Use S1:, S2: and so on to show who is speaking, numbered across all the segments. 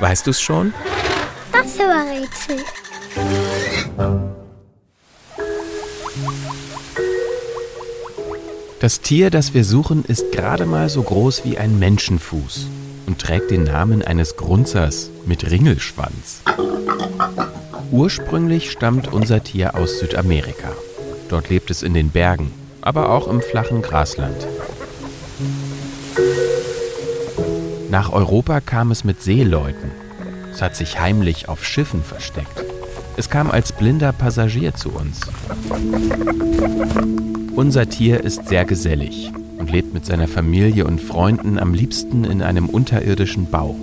S1: Weißt du es schon?
S2: Das war Rätsel.
S1: Das Tier, das wir suchen, ist gerade mal so groß wie ein Menschenfuß und trägt den Namen eines Grunzers mit Ringelschwanz. Ursprünglich stammt unser Tier aus Südamerika. Dort lebt es in den Bergen, aber auch im flachen Grasland. Nach Europa kam es mit Seeleuten. Es hat sich heimlich auf Schiffen versteckt. Es kam als blinder Passagier zu uns. Unser Tier ist sehr gesellig und lebt mit seiner Familie und Freunden am liebsten in einem unterirdischen Bau.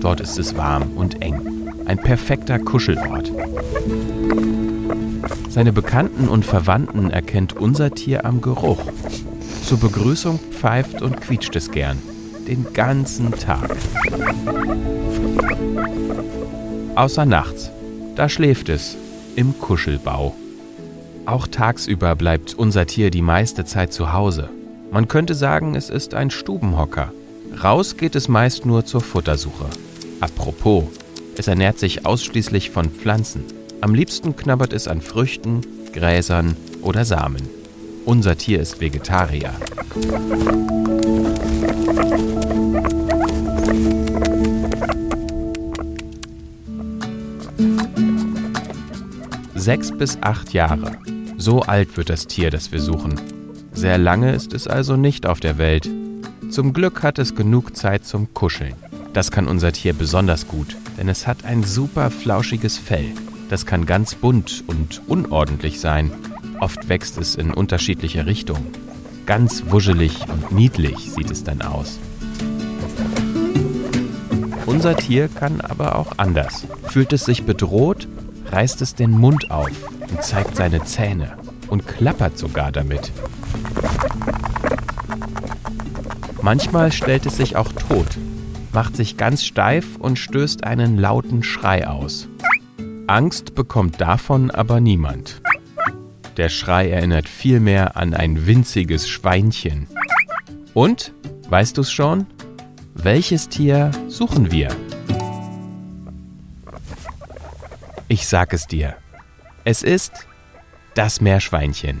S1: Dort ist es warm und eng. Ein perfekter Kuschelort. Seine Bekannten und Verwandten erkennt unser Tier am Geruch. Zur Begrüßung pfeift und quietscht es gern. Den ganzen Tag. Außer nachts. Da schläft es. Im Kuschelbau. Auch tagsüber bleibt unser Tier die meiste Zeit zu Hause. Man könnte sagen, es ist ein Stubenhocker. Raus geht es meist nur zur Futtersuche. Apropos, es ernährt sich ausschließlich von Pflanzen. Am liebsten knabbert es an Früchten, Gräsern oder Samen. Unser Tier ist Vegetarier. Sechs bis acht Jahre. So alt wird das Tier, das wir suchen. Sehr lange ist es also nicht auf der Welt. Zum Glück hat es genug Zeit zum Kuscheln. Das kann unser Tier besonders gut, denn es hat ein super flauschiges Fell. Das kann ganz bunt und unordentlich sein. Oft wächst es in unterschiedliche Richtungen. Ganz wuschelig und niedlich sieht es dann aus. Unser Tier kann aber auch anders. Fühlt es sich bedroht, reißt es den Mund auf und zeigt seine Zähne und klappert sogar damit. Manchmal stellt es sich auch tot, macht sich ganz steif und stößt einen lauten Schrei aus. Angst bekommt davon aber niemand. Der Schrei erinnert vielmehr an ein winziges Schweinchen. Und, weißt du's schon? Welches Tier suchen wir? Ich sag es dir. Es ist das Meerschweinchen.